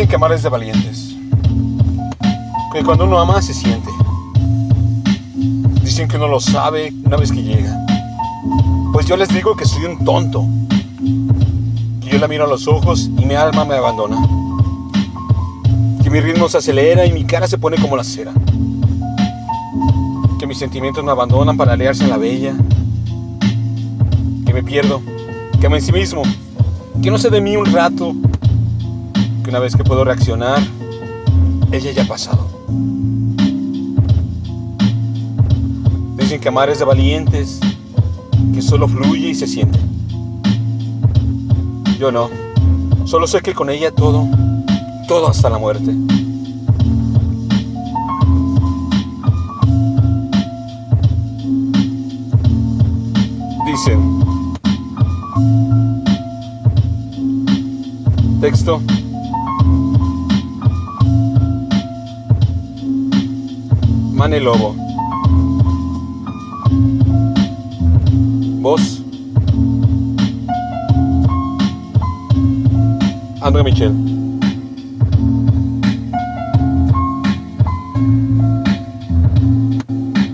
Dicen que amar es de valientes. Que cuando uno ama se siente. Dicen que uno lo sabe una vez que llega. Pues yo les digo que soy un tonto. Que yo la miro a los ojos y mi alma me abandona. Que mi ritmo se acelera y mi cara se pone como la cera. Que mis sentimientos me abandonan para aliarse a la bella. Que me pierdo. Que amo en sí mismo. Que no sé de mí un rato. Una vez que puedo reaccionar, ella ya ha pasado. Dicen que amar es de valientes, que solo fluye y se siente. Yo no, solo sé que con ella todo, todo hasta la muerte. Dicen, texto, Mane Lobo. Voz. André Michel.